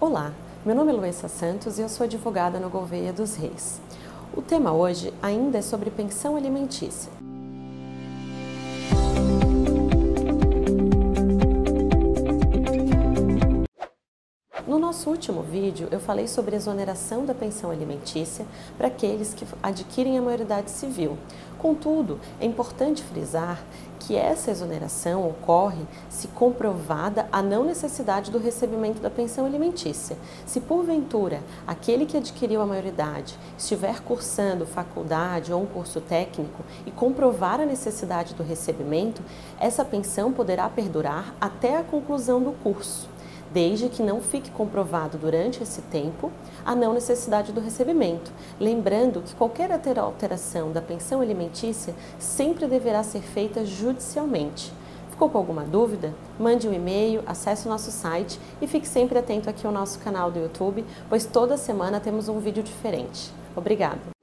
Olá, meu nome é Luísa Santos e eu sou advogada no Gouveia dos Reis. O tema hoje ainda é sobre pensão alimentícia. Nosso último vídeo, eu falei sobre a exoneração da pensão alimentícia para aqueles que adquirem a maioridade civil. Contudo, é importante frisar que essa exoneração ocorre se comprovada a não necessidade do recebimento da pensão alimentícia. Se porventura aquele que adquiriu a maioridade estiver cursando faculdade ou um curso técnico e comprovar a necessidade do recebimento, essa pensão poderá perdurar até a conclusão do curso desde que não fique comprovado durante esse tempo a não necessidade do recebimento. Lembrando que qualquer alteração da pensão alimentícia sempre deverá ser feita judicialmente. Ficou com alguma dúvida? Mande um e-mail, acesse o nosso site e fique sempre atento aqui ao nosso canal do YouTube, pois toda semana temos um vídeo diferente. Obrigada!